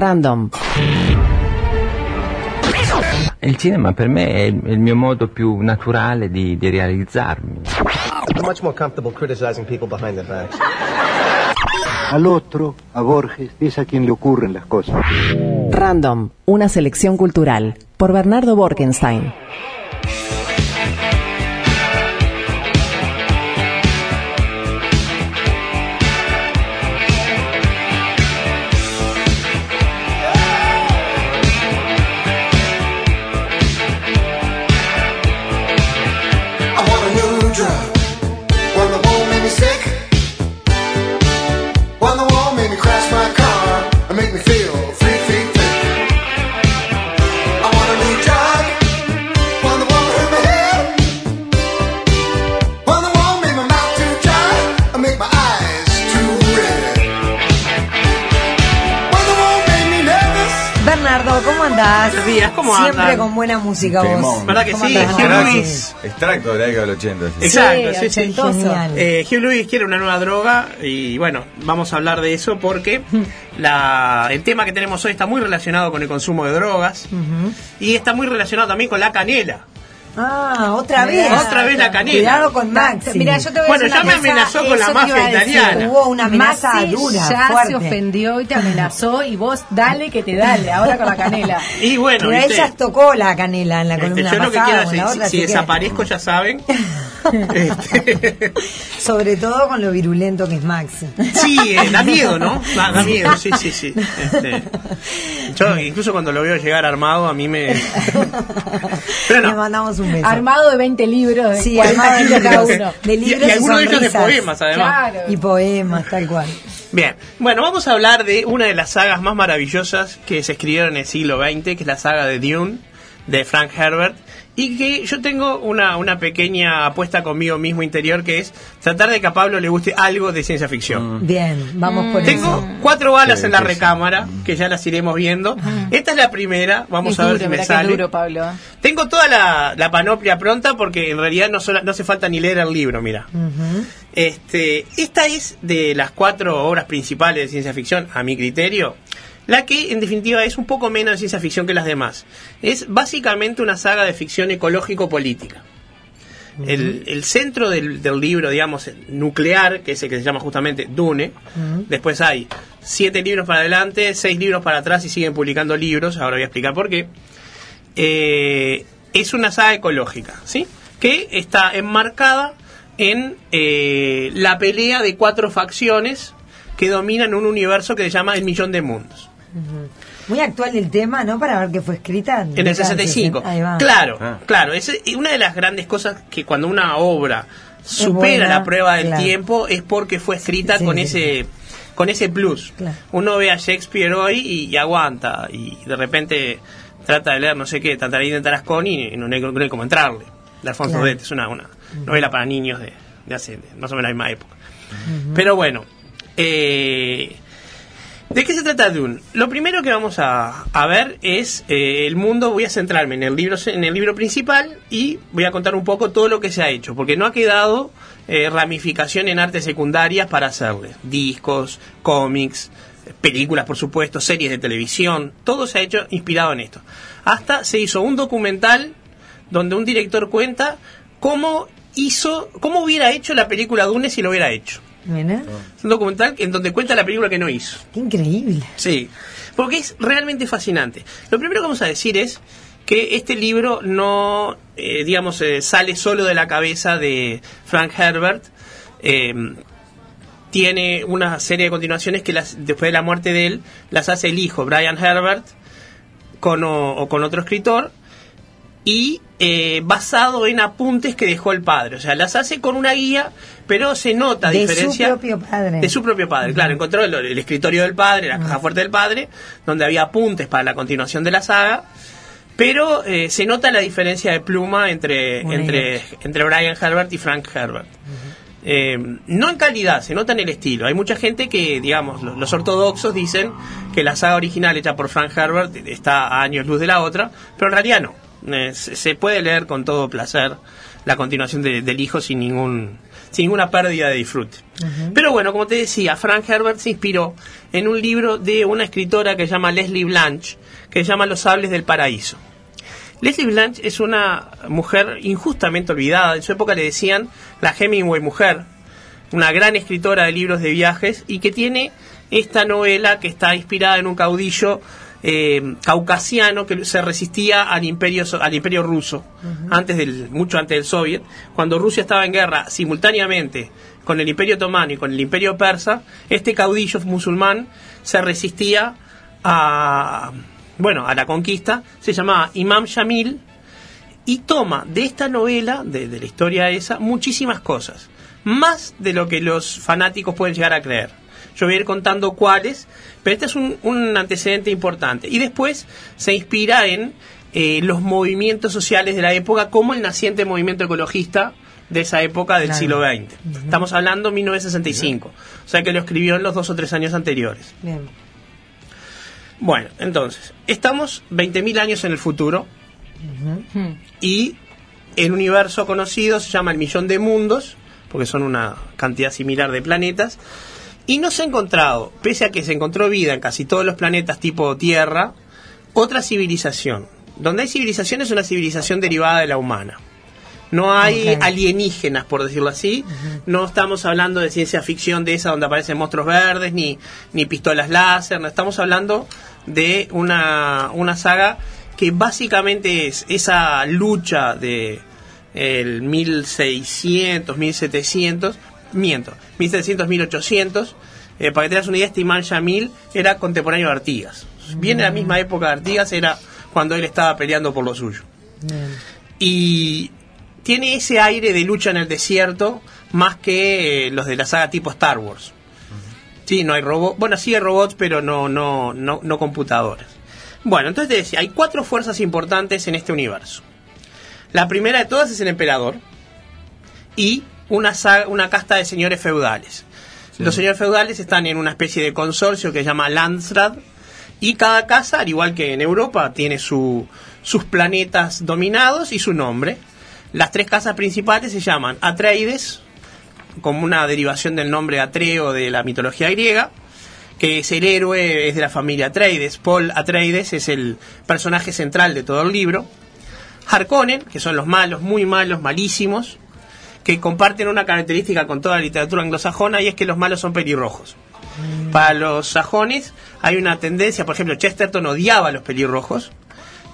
Random. Il cinema per me è il mio modo più naturale di, di realizzarmi. I'm much more comfortable criticizing people behind their backs. Al otro, a Borges, es a quien le ocurren las cosas. Random, una selección cultural, por Bernardo Borkenstein. Andás? Buenos días, ¿cómo Siempre andan? con buena música vos. ¿Verdad que ¿Cómo sí? Hugh? Lewis. Extracto de la década del 80. sí. Exacto, sí, sí. Genial. Eh, Hugh Lewis quiere una nueva droga y bueno, vamos a hablar de eso porque la, el tema que tenemos hoy está muy relacionado con el consumo de drogas y está muy relacionado también con la canela. Ah, otra vez. Otra vez la canela. Cuidado con Maxi. Mira, yo te voy Bueno, ya me amenazó con la mafia italiana. Hubo una amenaza Maxi dura, ya fuerte. se ofendió y te amenazó y vos dale que te dale, ahora con la canela. Y bueno, Pero ¿viste? ella tocó la canela en la Este, columna yo lo que pasada quiero si, si desaparezco ya saben. Este, Sobre todo con lo virulento que es Maxi. sí, eh, da miedo, ¿no? Da, da miedo, sí, sí, sí. Este, yo incluso cuando lo veo llegar armado a mí me... Pero Le mandamos un beso. Armado de 20 libros, de Sí, 40 armado de kilos cada libros. uno. De Y, libros y algunos de ellos de poemas, además. Claro. Y poemas, tal cual. Bien, bueno, vamos a hablar de una de las sagas más maravillosas que se escribieron en el siglo XX, que es la saga de Dune, de Frank Herbert, y que yo tengo una, una pequeña apuesta conmigo mismo interior, que es tratar de que a Pablo le guste algo de ciencia ficción. Bien, vamos por Tengo eso. cuatro balas Sí, en la sí. recámara, que ya las iremos viendo. Esta es la primera, vamos Es a ver duro, si me ¿verdad que sale. es duro, Pablo? Tengo toda la, la panoplia pronta porque en realidad no, sola- no hace falta ni leer el libro, mira. Este, esta es de las cuatro obras principales de ciencia ficción, a mi criterio, la que en definitiva es un poco menos de ciencia ficción que las demás. Es básicamente una saga de ficción ecológico-política. El, el centro del, del libro, digamos, nuclear, que es el que se llama justamente Dune, después hay siete libros para adelante, seis libros para atrás y siguen publicando libros, ahora voy a explicar por qué. Eh, es una saga ecológica, ¿sí? Que está enmarcada en eh, la pelea de cuatro facciones que dominan un universo que se llama El Millón de Mundos. Muy actual el tema, ¿no? Para ver que fue escrita. En el 65. Ahí va. Claro, Ah. claro. Es una de las grandes cosas que cuando una obra supera buena, la prueba del claro. tiempo es porque fue escrita Sí, con sí. ese con ese plus. Claro. Uno ve a Shakespeare hoy y, y aguanta y de repente trata de leer no sé qué, Tantarín de Tarasconi y no hay, no hay como entrarle. De Alfonso Claro. Dete, es una, una novela para niños de, de hace de más o menos la misma época. Pero bueno, eh, ¿De qué se trata Dune? Lo primero que vamos a, a ver es eh, el mundo. Voy a centrarme en el libro en el libro principal y voy a contar un poco todo lo que se ha hecho, porque no ha quedado eh, ramificación en artes secundarias para hacerle discos, cómics, películas, por supuesto, series de televisión. Todo se ha hecho inspirado en esto. Hasta se hizo un documental donde un director cuenta cómo hizo, cómo hubiera hecho la película Dune si lo hubiera hecho. Mira, Es un documental en donde cuenta la película que no hizo. qué increíble. Sí, porque es realmente fascinante. Lo primero que vamos a decir es que este libro no, eh, digamos, eh, sale solo de la cabeza de Frank Herbert. Eh, tiene una serie de continuaciones que las, después de la muerte de él las hace el hijo, Brian Herbert, con, o, o con otro escritor, y eh, basado en apuntes que dejó el padre. O sea, las hace con una guía, pero se nota De su diferencia. propio padre. De su propio padre, claro. Encontró el, el escritorio del padre, la caja fuerte del padre, donde había apuntes para la continuación de la saga. Pero eh, se nota la diferencia de pluma entre, Muy entre, entre Brian Herbert y Frank Herbert. Eh, no en calidad, se nota en el estilo. Hay mucha gente que, digamos, los, los ortodoxos dicen que la saga original hecha por Frank Herbert está a años luz de la otra, pero en realidad no. Eh, se, se puede leer con todo placer la continuación de- del hijo sin ningún sin ninguna pérdida de disfrute. Pero bueno, como te decía, Frank Herbert se inspiró en un libro de una escritora que se llama Leslie Blanche, que se llama Los sables del paraíso. Leslie Blanche es una mujer injustamente olvidada. En su época le decían la Hemingway mujer, una gran escritora de libros de viajes y que tiene esta novela que está inspirada en un caudillo eh, caucasiano que se resistía al imperio al imperio ruso antes del mucho antes del soviet cuando Rusia estaba en guerra simultáneamente con el imperio otomano y con el imperio persa este caudillo musulmán se resistía a bueno a la conquista se llamaba Imam Shamil y toma de esta novela, de, de la historia esa, muchísimas cosas. Más de lo que los fanáticos pueden llegar a creer. Yo voy a ir contando cuáles, pero este es un, un antecedente importante. Y después se inspira en eh, los movimientos sociales de la época, como el naciente movimiento ecologista de esa época del Claro. siglo XX. Estamos hablando 1965. O sea que lo escribió en los dos o tres años anteriores. Bien. Bueno, entonces, estamos 20.000 años en el futuro y el universo conocido se llama el millón de mundos, porque son una cantidad similar de planetas, y no se ha encontrado, pese a que se encontró vida en casi todos los planetas tipo Tierra, otra civilización. Donde hay civilización es una civilización derivada de la humana. No hay alienígenas, por decirlo así. No estamos hablando de ciencia ficción de esa donde aparecen monstruos verdes, ni, ni pistolas láser. No estamos hablando de una, una saga que básicamente es esa lucha de el 1600, 1700, miento, 1700, 1800. Eh, para que tengas una idea, este Yamil era contemporáneo de Artigas. Viene de la misma época de Artigas, era cuando él estaba peleando por lo suyo Bien. y tiene ese aire de lucha en el desierto más que eh, los de la saga tipo Star Wars. Sí, no hay robots. Bueno, sí hay robots, pero no, no, no, no computadoras. Bueno, entonces te decía, hay cuatro fuerzas importantes en este universo. La primera de todas es el emperador y una, saga- una casta de señores feudales. Los señores feudales están en una especie de consorcio que se llama Landsrad y cada casa, al igual que en Europa, tiene su- sus planetas dominados y su nombre. Las tres casas principales se llaman Atreides, como una derivación del nombre Atreo de la mitología griega, que es el héroe, es de la familia Atreides. Paul Atreides es el personaje central de todo el libro. Harkonnen, que son los malos, muy malos, malísimos, que comparten una característica con toda la literatura anglosajona y es que los malos son pelirrojos. Para los sajones hay una tendencia, por ejemplo, Chesterton odiaba a los pelirrojos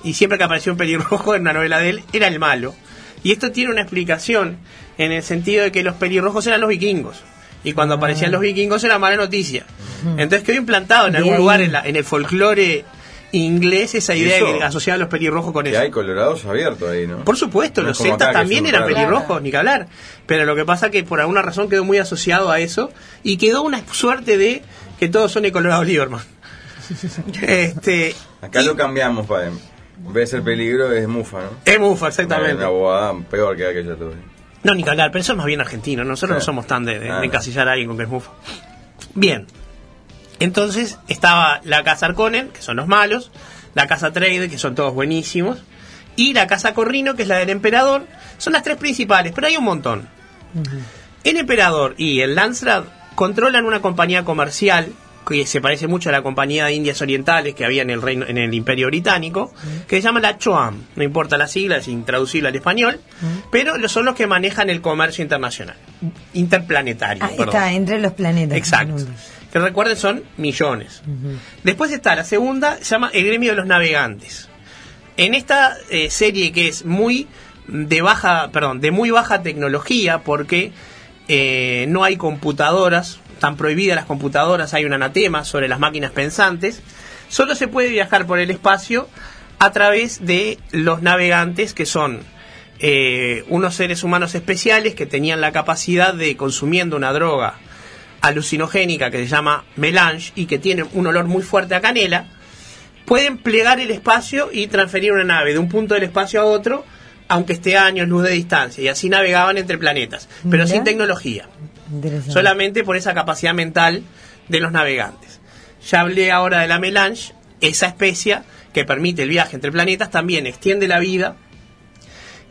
y siempre que apareció un pelirrojo en una novela de él era el malo. Y esto tiene una explicación en el sentido de que los pelirrojos eran los vikingos. Y cuando aparecían los vikingos era mala noticia. Entonces quedó implantado en algún lugar en, la- en el folclore inglés esa idea eso- que asociaba a los pelirrojos con Que eso. hay colorados abiertos ahí, ¿no? Por supuesto, No los celtas también eran raro. pelirrojos, ni que hablar. Pero lo que pasa que por alguna razón quedó muy asociado a eso y quedó una suerte de que todos son de Colorado Lieberman. este, Acá y- lo cambiamos para. En vez de ser peligro, es mufa, ¿no? es mufa, exactamente. Una abogada peor que aquella tuve. No, ni que hablar, pero eso es más bien argentino. Nosotros no Sí. somos tan de, de- Ah, de no. encasillar a alguien con que es mufa. Bien. Entonces estaba la casa Arconen, que son los malos, la casa Trade, que son todos buenísimos, y la casa Corrino, que es la del emperador. Son las tres principales, pero hay un montón. El emperador y el Landsrad controlan una compañía comercial que se parece mucho a la compañía de Indias Orientales que había en el reino en el Imperio Británico, que se llama la Choam, no importa la sigla, es intraducible al español, pero son los que manejan el comercio internacional, interplanetario. Ah, está entre los planetas. Exacto. Que recuerden son millones. Después está la segunda, se llama el gremio de los navegantes. En esta eh, serie que es muy de baja, perdón, de muy baja tecnología, porque eh, no hay computadoras, están prohibidas las computadoras, hay un anatema sobre las máquinas pensantes. Solo se puede viajar por el espacio a través de los navegantes que son eh, unos seres humanos especiales que tenían la capacidad de consumiendo una droga alucinogénica que se llama melange y que tiene un olor muy fuerte a canela, pueden plegar el espacio y transferir una nave de un punto del espacio a otro, aunque esté a años luz de distancia, y así navegaban entre planetas, pero sin tecnología, solamente por esa capacidad mental de los navegantes. Ya hablé ahora de la melange, esa especia que permite el viaje entre planetas también extiende la vida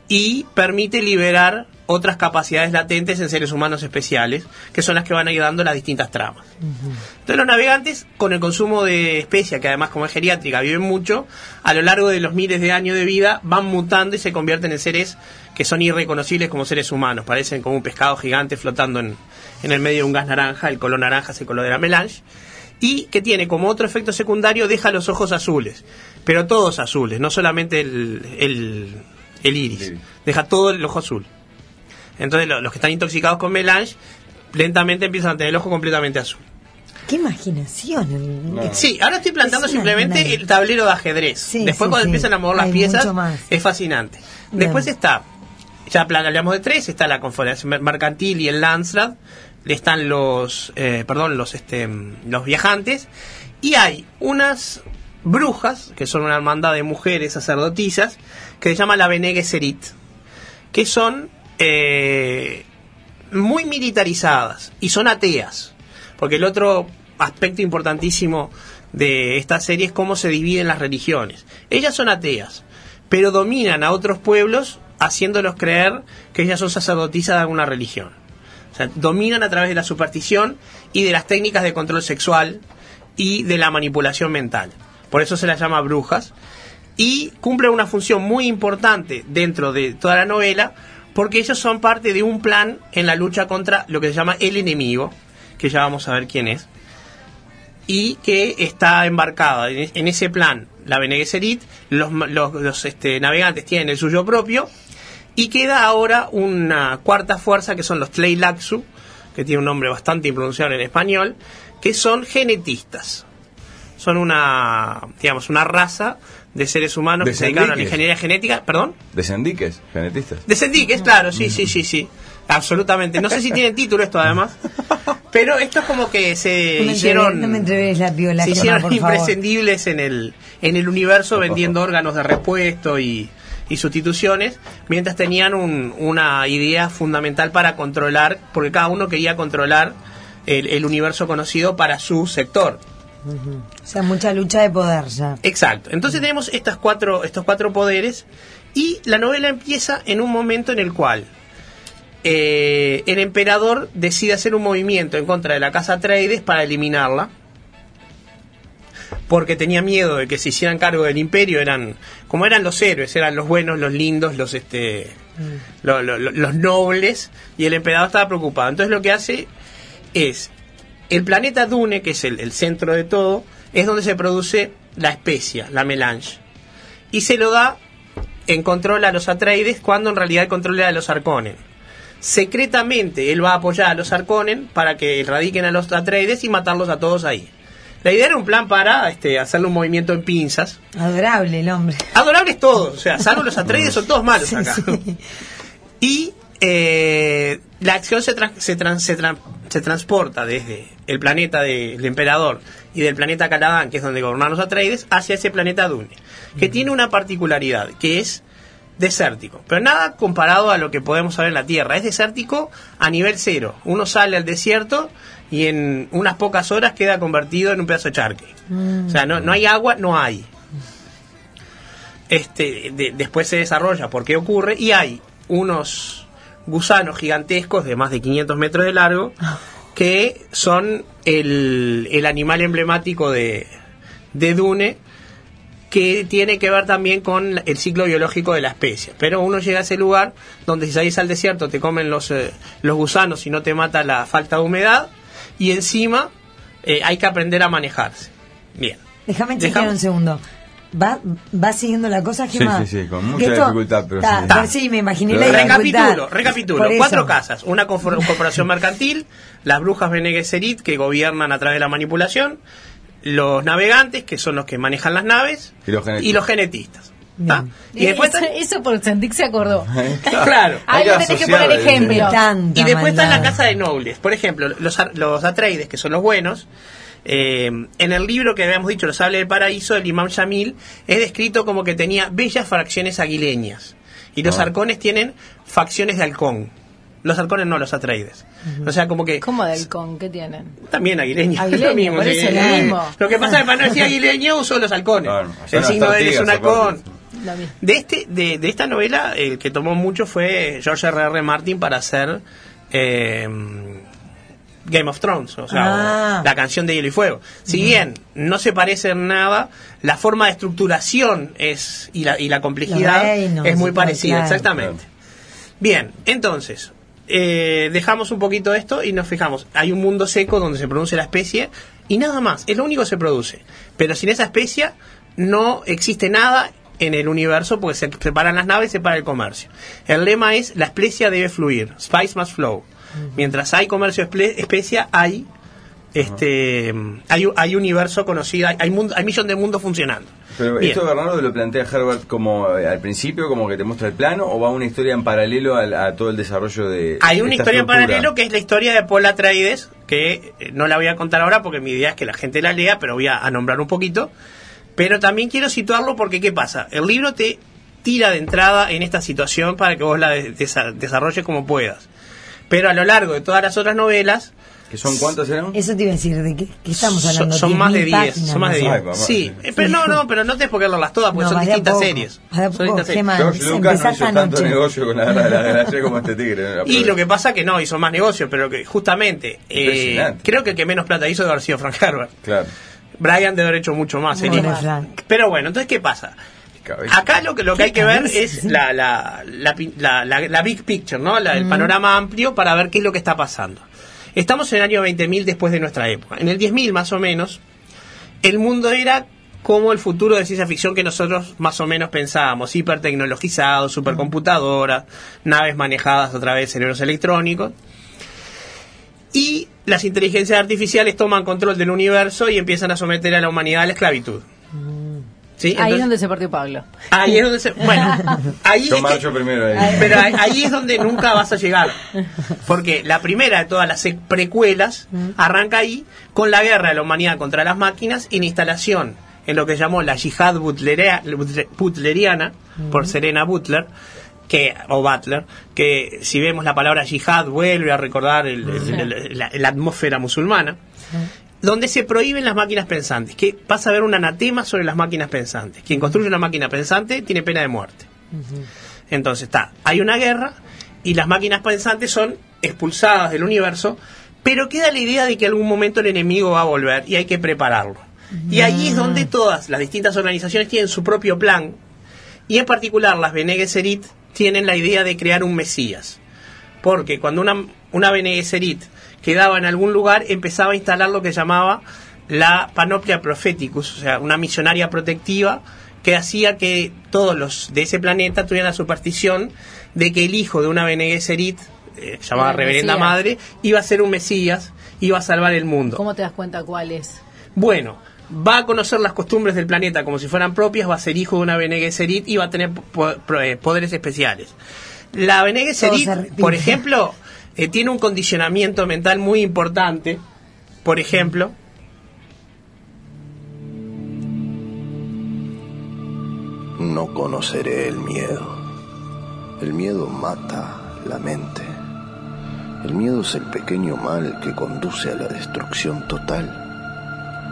y permite liberar otras capacidades latentes en seres humanos especiales, que son las que van a ir dando las distintas tramas. Entonces los navegantes, con el consumo de especia, que además como es geriátrica viven mucho, a lo largo de los miles de años de vida van mutando y se convierten en seres que son irreconocibles como seres humanos. Parecen como un pescado gigante flotando en, en el medio de un gas naranja, el color naranja es el color de la melange, y que tiene como otro efecto secundario, deja los ojos azules, pero todos azules, no solamente el, el, el iris, deja todo el ojo azul. Entonces lo- los que están intoxicados con melange lentamente empiezan a tener el ojo completamente azul. Qué imaginación. Sí, ahora estoy planteando Es una- simplemente una- el tablero de ajedrez. Sí, Después sí, cuando sí. empiezan a mover las Hay piezas es fascinante. Después está, ya hablamos de tres, está la Confederación Mer- Mercantil y el Landsrat, están los, eh, perdón, los, este, los viajantes, y hay unas brujas, que son una hermandad de mujeres sacerdotisas, que se llama la Bene Gesserit, que son eh, muy militarizadas y son ateas. Porque el otro aspecto importantísimo de esta serie es cómo se dividen las religiones. Ellas son ateas, pero dominan a otros pueblos haciéndolos creer que ellas son sacerdotisas de alguna religión. O sea, dominan a través de la superstición y de las técnicas de control sexual y de la manipulación mental. Por eso se las llama brujas. Y cumplen una función muy importante dentro de toda la novela porque ellos son parte de un plan en la lucha contra lo que se llama el enemigo, que ya vamos a ver quién es, y que está embarcada en, ese plan la Bene Gesserit, los, este, navegantes tienen el suyo propio, y queda ahora una cuarta fuerza que son los Tleilaxu, que tiene un nombre bastante impronunciable en español, que son genetistas. Son una, digamos, una raza de seres humanos que se dedicaron a la ingeniería genética, perdón. Descendiques, genetistas. Descendiques, claro, sí, sí, sí, sí. Absolutamente. No sé si tienen título esto además. Pero esto es como que se No me hicieron. entreves- no me entreves la piola, se Gemma, hicieron por favor. imprescindibles en el, en el universo vendiendo órganos de repuesto y, y sustituciones, mientras tenían un- una idea fundamental para controlar, porque cada uno quería controlar el, el universo conocido para su sector. O sea, mucha lucha de poder ya. Exacto. Entonces tenemos estas cuatro, estos cuatro poderes y la novela empieza en un momento en el cual eh, el emperador decide hacer un movimiento en contra de la casa Atreides para eliminarla porque tenía miedo de que se hicieran cargo del imperio eran como eran los héroes eran los buenos los lindos los este lo- lo- lo- los nobles y el emperador estaba preocupado entonces lo que hace es el planeta Dune que es el, el centro de todo es donde se produce la especia la melange y se lo da en control a los Atreides cuando en realidad el control era de los Arconen secretamente él va a apoyar a los Arconen para que radiquen a los Atreides y matarlos a todos ahí la idea era un plan para este, hacerle un movimiento en pinzas. Adorable el hombre. Adorables todos, o sea, salvo los Atreides, son todos malos acá. Y eh, la acción se, tran- se, tran- se, tran- se transporta desde el planeta del emperador y del planeta Caladán, que es donde gobernan los Atreides, hacia ese planeta Dune, que tiene una particularidad, que es desértico, pero nada comparado a lo que podemos ver en la Tierra, es desértico a nivel cero. Uno sale al desierto y en unas pocas horas queda convertido en un pedazo de charque. O sea, no, no hay agua, no hay. Este, de- después se desarrolla por qué ocurre y hay unos gusanos gigantescos de más de 500 metros de largo que son el, el animal emblemático de, de Dune que tiene que ver también con el ciclo biológico de la especie. Pero uno llega a ese lugar donde si salís al desierto te comen los, eh, los gusanos y no te mata la falta de humedad y encima eh, hay que aprender a manejarse. Bien. Déjame chequear un segundo. ¿Va, ¿Va siguiendo la cosa, Sí, Gemma? sí, sí, con Que mucha dificultad, pero Ta, sí. pero sí, me imaginé la Pero dificultad. Recapitulo, recapitulo. Cuatro casas. Una corporación mercantil, las brujas Bene Gesserit que gobiernan a través de la manipulación, los navegantes, que son los que manejan las naves, Y los genetistas. y los genetistas. ¿tá? Y después eso, está- eso por Sendik se acordó. Claro. Ahí Hay le que tenés que poner ejemplo. Y después está la casa de nobles. Por ejemplo, los, ar- los Atreides, que son los buenos. Eh, en el libro que habíamos dicho, Los Sables del Paraíso, el imam Yamil es descrito como que tenía bellas fracciones aguileñas. Y los Ah. arcones tienen facciones de halcón. Los halcones no, los Atreides. O sea, como que ¿Cómo del con? ¿Qué tienen? también aguileños. Aguileño, lo mismo, lo mismo. Lo que pasa es que para no decir aguileño uso los halcones. Claro, el signo de él es un halcón. De, este, de, de esta novela, el que tomó mucho fue George R. R. Martin para hacer eh, Game of Thrones, o sea, Ah. la canción de Hielo y Fuego. Si bien no se parece en nada, la forma de estructuración es y la, y la complejidad reinos es muy y parecida, claro. exactamente. Bien, entonces, eh, dejamos un poquito esto y nos fijamos. Hay un mundo seco donde se produce la especie y nada más, es lo único que se produce. Pero sin esa especie no existe nada en el universo porque se separan las naves, se para el comercio. El lema es la especia debe fluir, spice must flow. Mientras hay comercio espe- especia, hay este hay, hay universo conocido, hay, hay, mundo, hay millón de mundos funcionando. Pero Bien. esto Bernardo lo plantea Herbert como eh, al principio, como que te muestra el plano, o va una historia en paralelo al- a, todo el desarrollo de. Hay una esta historia en paralelo que es la historia de Paul Atreides, que eh, no la voy a contar ahora porque mi idea es que la gente la lea, pero voy a, a nombrar un poquito. Pero también quiero situarlo porque, ¿qué pasa? El libro te tira de entrada en esta situación para que vos la de- desa- desarrolles como puedas. Pero a lo largo de todas las otras novelas, ¿Que son cuántas eran? Eso te iba a decir, ¿de qué, qué estamos hablando? son, son más de 10.000 10. páginas, Son más de ¿no? 10. Ay, mamá, sí, sí. pero no, no, pero no qué leerlas todas porque No, son de distintas poco, series. de Son poco, distintas series. George empezá Lucas no hizo tanto noche. negocio con la, la, la, la serie como este tigre. Y lo que pasa que no, hizo más negocio, pero que justamente, eh, creo que el que menos plata hizo debe haber sido Frank Herbert. Claro. Brian debe haber hecho mucho más. Frank. Pero bueno, entonces, ¿qué pasa? Cabeza. Acá lo que, lo que hay que ver es la, la, la, la- la- la big picture, ¿no? El panorama amplio para ver qué es lo que está pasando. Estamos en el año 20.000 después de nuestra época. En el 10.000 más o menos, el mundo era como el futuro de ciencia ficción que nosotros más o menos pensábamos, hipertecnologizado, supercomputadoras, naves manejadas otra vez, cerebros electrónicos. Y las inteligencias artificiales toman control del universo y empiezan a someter a la humanidad a la esclavitud. ¿Sí? Ahí es donde se partió Pablo. Ahí es donde se. Bueno, ahí Yo es que- marcho primero ahí. pero ahí, ahí es donde nunca vas a llegar. Porque la primera de todas las precuelas arranca ahí con la guerra de la humanidad contra las máquinas y la instalación en lo que llamó la yihad butlerea- butle- butleriana, por Serena Butler, que, o Butler, que si vemos la palabra yihad vuelve a recordar el- el- el- la, la atmósfera musulmana donde se prohíben las máquinas pensantes, que pasa a haber un anatema sobre las máquinas pensantes. Quien construye una máquina pensante tiene pena de muerte. Entonces está, hay una guerra y las máquinas pensantes son expulsadas del universo, pero queda la idea de que algún momento el enemigo va a volver y hay que prepararlo. Y ahí es donde todas las distintas organizaciones tienen su propio plan, y en particular las Bene Gesserit tienen la idea de crear un Mesías. Porque cuando una, una Bene Gesserit quedaba en algún lugar, empezaba a instalar lo que llamaba la panoplia propheticus, o sea, una misionaria protectiva que hacía que todos los de ese planeta tuvieran la superstición de que el hijo de una Bene Gesserit, eh, llamada El Reverenda Mesías. Madre, iba a ser un Mesías, iba a salvar el mundo. ¿Cómo te das cuenta cuál es? Bueno, va a conocer las costumbres del planeta como si fueran propias, va a ser hijo de una Bene Gesserit y va a tener po- po- eh, poderes especiales. La Bene Gesserit, por ejemplo, eh, tiene un condicionamiento mental muy importante. Por ejemplo, No conoceré el miedo. El miedo mata la mente. El miedo es el pequeño mal que conduce a la destrucción total.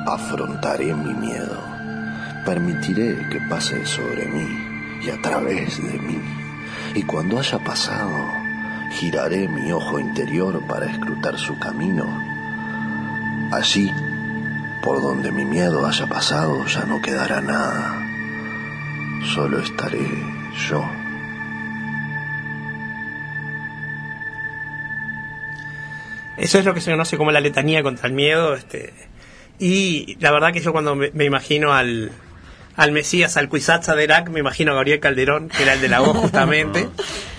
Afrontaré mi miedo. Permitiré que pase sobre mí y a través de mí. Y cuando haya pasado, giraré mi ojo interior para escrutar su camino. Allí, por donde mi miedo haya pasado, ya no quedará nada solo estaré yo. eso es lo que se conoce como la letanía contra el miedo. Este, y la verdad que yo cuando me, me imagino al, al Mesías, al Cuisatza de Irak, me imagino a Gabriel Calderón, que era el de la voz justamente.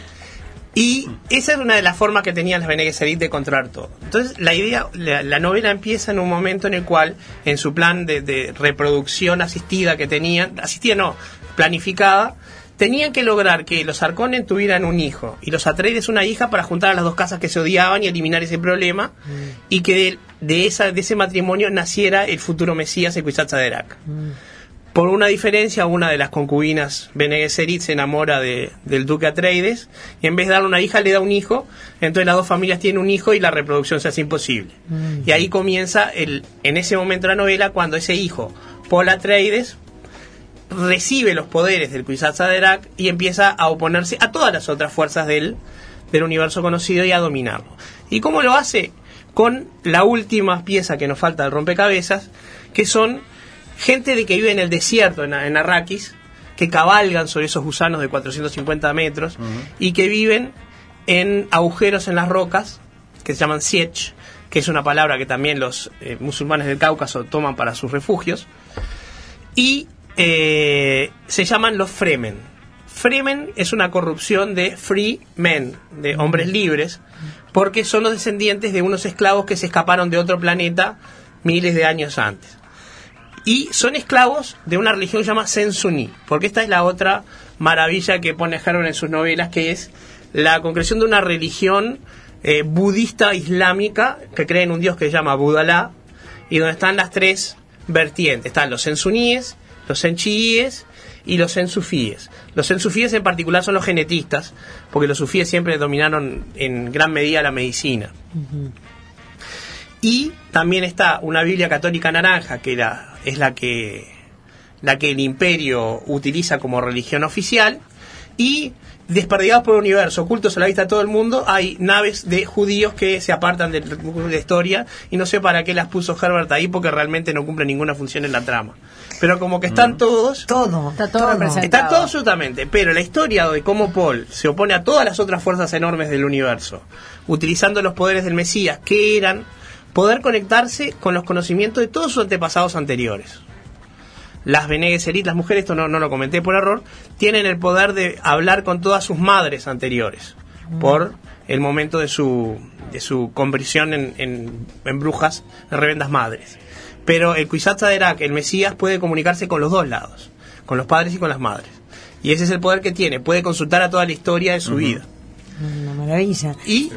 Y esa es una de las formas que tenían las Bene Gesserit de controlar todo. Entonces, la idea, la, la novela empieza en un momento en el cual, en su plan de, de reproducción asistida que tenían, asistida no, planificada, tenían que lograr que los Arconen tuvieran un hijo y los Atreides una hija para juntar a las dos casas que se odiaban y eliminar ese problema y que de, de esa, de ese matrimonio naciera el futuro Mesías, el Kwisatz Haderach. Por una diferencia, una de las concubinas Bene Gesserit se enamora de, del duque Atreides y en vez de darle una hija le da un hijo, entonces las dos familias tienen un hijo y la reproducción se hace imposible. Y ahí comienza el, en ese momento de la novela cuando ese hijo, Paul Atreides, recibe los poderes del Kwisatz Haderach y empieza a oponerse a todas las otras fuerzas del, del universo conocido y a dominarlo. ¿Y cómo lo hace? Con la última pieza que nos falta del rompecabezas, que son gente de que vive en el desierto, en, en Arrakis, que cabalgan sobre esos gusanos de 450 metros y que viven en agujeros en las rocas, que se llaman siech, que es una palabra que también los eh, musulmanes del Cáucaso toman para sus refugios, y eh, se llaman los Fremen. Fremen es una corrupción de free men, de hombres libres, porque son los descendientes de unos esclavos que se escaparon de otro planeta miles de años antes. Y son esclavos de una religión que se llama Sensuni, porque esta es la otra maravilla que pone Herbert en sus novelas, que es la concreción de una religión eh, budista islámica que cree en un dios que se llama Budalá, y donde están las tres vertientes. Están los sensuníes, los senchiíes y los sensufíes. Los sensufíes en particular son los genetistas, porque los sufíes siempre dominaron en gran medida la medicina. Y también está una Biblia católica naranja, que era, es la que, la que el imperio utiliza como religión oficial. Y desperdigados por el universo, ocultos a la vista de todo el mundo, hay naves de judíos que se apartan de la historia y no sé para qué las puso Herbert ahí porque realmente no cumple ninguna función en la trama. Pero como que están todos... Todo. Está todo representado. Está todo absolutamente, pero la historia de cómo Paul se opone a todas las otras fuerzas enormes del universo, utilizando los poderes del Mesías, que eran poder conectarse con los conocimientos de todos sus antepasados anteriores. Las Bene Gesserit, las mujeres, esto no, no lo comenté por error, tienen el poder de hablar con todas sus madres anteriores, por el momento de su, de su conversión en, en, en brujas, en revendas madres. Pero el Kwisatz Haderach, el Mesías, puede comunicarse con los dos lados, con los padres y con las madres. Y ese es el poder que tiene, puede consultar a toda la historia de su vida. Una maravilla. Y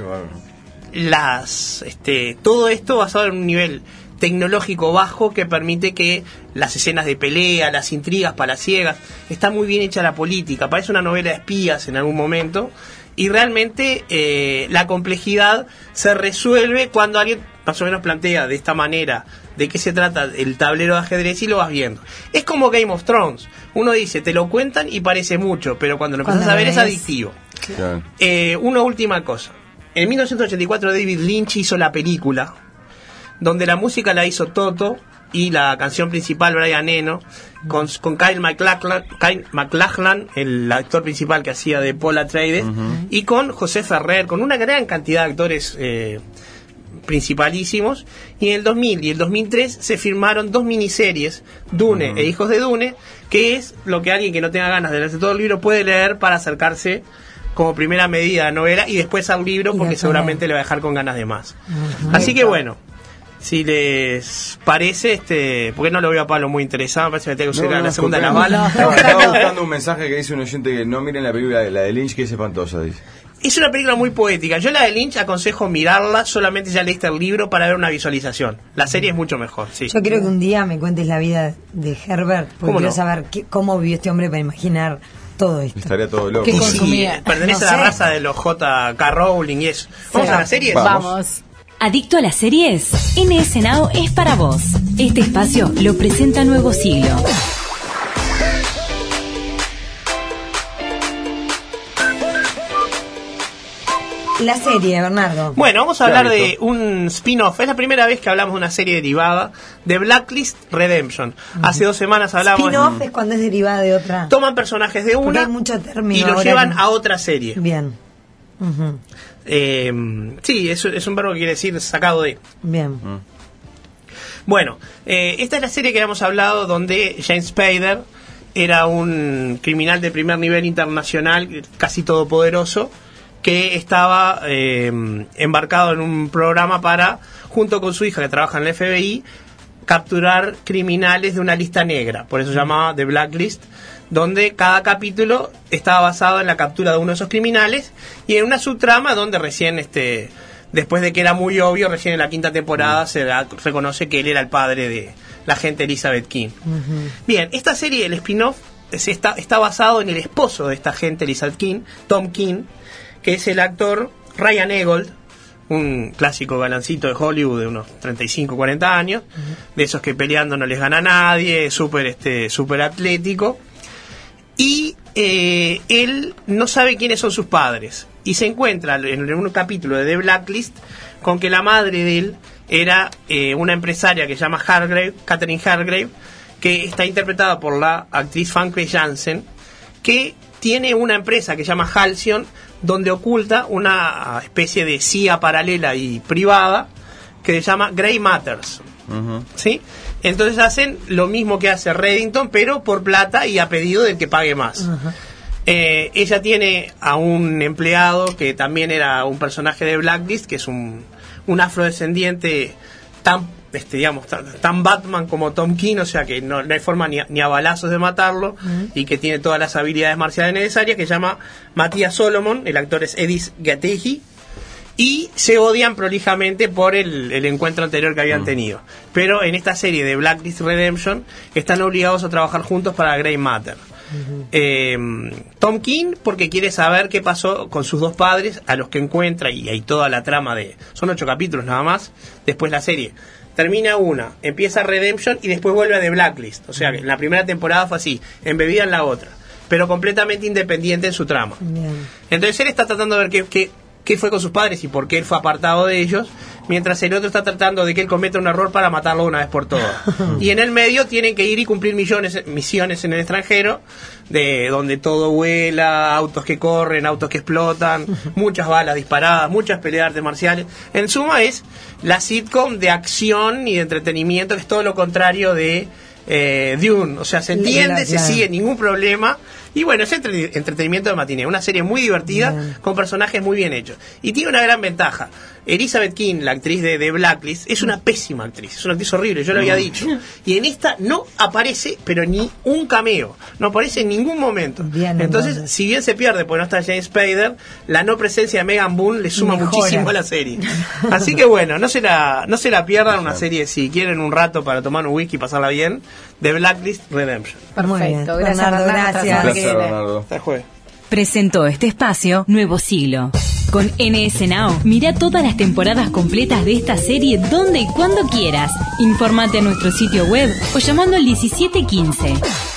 las este, todo esto basado en un nivel tecnológico bajo que permite que las escenas de pelea, las intrigas palaciegas, está muy bien hecha la política, parece una novela de espías en algún momento y realmente eh, la complejidad se resuelve cuando alguien más o menos plantea de esta manera de qué se trata el tablero de ajedrez y lo vas viendo. Es como Game of Thrones. Uno dice, te lo cuentan y parece mucho, pero cuando lo empiezas a ver es adictivo. Claro. Eh, una última cosa. En 1984 David Lynch hizo la película, donde la música la hizo Toto y la canción principal Brian Eno, con, con Kyle, MacLachlan, Kyle MacLachlan, el actor principal que hacía de Paul Atreides, y con José Ferrer, con una gran cantidad de actores eh, principalísimos. Y en el 2000 y el 2003 se firmaron dos miniseries, Dune e Hijos de Dune, que es lo que alguien que no tenga ganas de leerse todo el libro puede leer para acercarse como primera medida la novela y después al libro porque seguramente le va a dejar con ganas de más. Así que bueno, si les parece, este, porque no lo veo a Pablo muy interesado, parece que me tengo que No, usar no, la segunda de escuchá, balas. Estaba, estaba buscando un mensaje que dice un oyente que no miren la película de la de Lynch que es espantosa, dice. Es una película muy poética. Yo la de Lynch aconsejo mirarla solamente ya leíste el libro para ver una visualización. La serie es mucho mejor, sí. Yo quiero que un día me cuentes la vida de Herbert, porque ¿Cómo quiero no? saber qué- cómo vivió este hombre para imaginar todo esto. Estaría todo loco. ¿Qué sí, pertenece No a la sé. raza de los J.K. Rowling y eso. ¿Vamos a la serie? Vamos. Vamos. ¿Adicto a las series? NS Now es para vos. Este espacio lo presenta Nuevo Siglo. La serie, Bernardo. Bueno, vamos a hablar de un spin-off. Es la primera vez que hablamos de una serie derivada de Blacklist Redemption. Hace dos semanas hablamos. Spin-off es cuando es derivada de otra. Toman personajes de una hay mucho término y los ahora llevan a otra serie. Bien. Ujú. Eh, sí, es, es un verbo que quiere decir sacado de. Bien. Bueno, eh, esta es la serie que habíamos hablado donde James Spader era un criminal de primer nivel internacional, casi todopoderoso, que estaba eh, embarcado en un programa para, junto con su hija que trabaja en el FBI, capturar criminales de una lista negra, por eso se llamaba The Blacklist, donde cada capítulo estaba basado en la captura de uno de esos criminales y en una subtrama donde recién, este, después de que era muy obvio, recién en la quinta temporada se da- reconoce que él era el padre de la gente Elizabeth King. Bien, esta serie, el spin-off, es- está, está basado en el esposo de esta gente, Elizabeth King, Tom King, que es el actor Ryan Eggold, un clásico galancito de Hollywood de unos 35, 40 años, de esos que peleando no les gana a nadie, súper este, súper atlético. y eh, él no sabe quiénes son sus padres. Y se encuentra en un capítulo de The Blacklist con que la madre de él era eh, una empresaria que se llama Hargrave, Catherine Hargrave, que está interpretada por la actriz Funke Jansen, que tiene una empresa que se llama Halcyon, donde oculta una especie de CIA paralela y privada que se llama Grey Matters. ¿Sí? Entonces hacen lo mismo que hace Reddington, pero por plata y a pedido del que pague más. Eh, ella tiene a un empleado que también era un personaje de Blacklist, que es un, un afrodescendiente tan, este, digamos, tan, tan Batman como Tom King, o sea que no, no hay forma ni a, ni a balazos de matarlo y que tiene todas las habilidades marciales necesarias, que se llama Matías Solomon, el actor es Edis Gateji, y se odian prolijamente por el, el encuentro anterior que habían tenido. Pero en esta serie de Blacklist Redemption están obligados a trabajar juntos para Grey Matter. Eh, Tom King porque quiere saber qué pasó con sus dos padres a los que encuentra y hay toda la trama de son ocho capítulos nada más después la serie termina una empieza Redemption y después vuelve a The Blacklist. O sea que la primera temporada fue así embebida en la otra pero completamente independiente en su trama. Entonces él está tratando de ver qué, qué, qué fue con sus padres y por qué él fue apartado de ellos, mientras el otro está tratando de que él cometa un error para matarlo una vez por todas. y en el medio tienen que ir y cumplir millones, misiones en el extranjero, de donde todo vuela, autos que corren, autos que explotan, muchas balas disparadas, muchas peleas de artes marciales. En suma es la sitcom de acción y de entretenimiento, que es todo lo contrario de eh, Dune. O sea, se entiende, se sigue, ningún problema. Y bueno, es entre- entretenimiento de matiné. Una serie muy divertida, con personajes muy bien hechos. Y tiene una gran ventaja. Elizabeth King, la actriz de, de Blacklist, es una pésima actriz. Es una actriz horrible, yo lo había dicho. Y en esta no aparece, pero ni un cameo. No aparece en ningún momento. entonces, entonces. si bien se pierde porque no está James Spader, la no presencia de Megan Boone le suma Mejora. muchísimo a la serie. Así que bueno, no se la, no se la pierdan una serie si quieren un rato para tomar un whisky y pasarla bien, de Blacklist Redemption. Muy bien. Perfecto, gracias Bernardo, gracias. Bernardo. Hasta el jueves. Presentó este espacio Nuevo Siglo. Con NS Now, mira todas las temporadas completas de esta serie donde y cuando quieras. Informate en nuestro sitio web o llamando al 1715.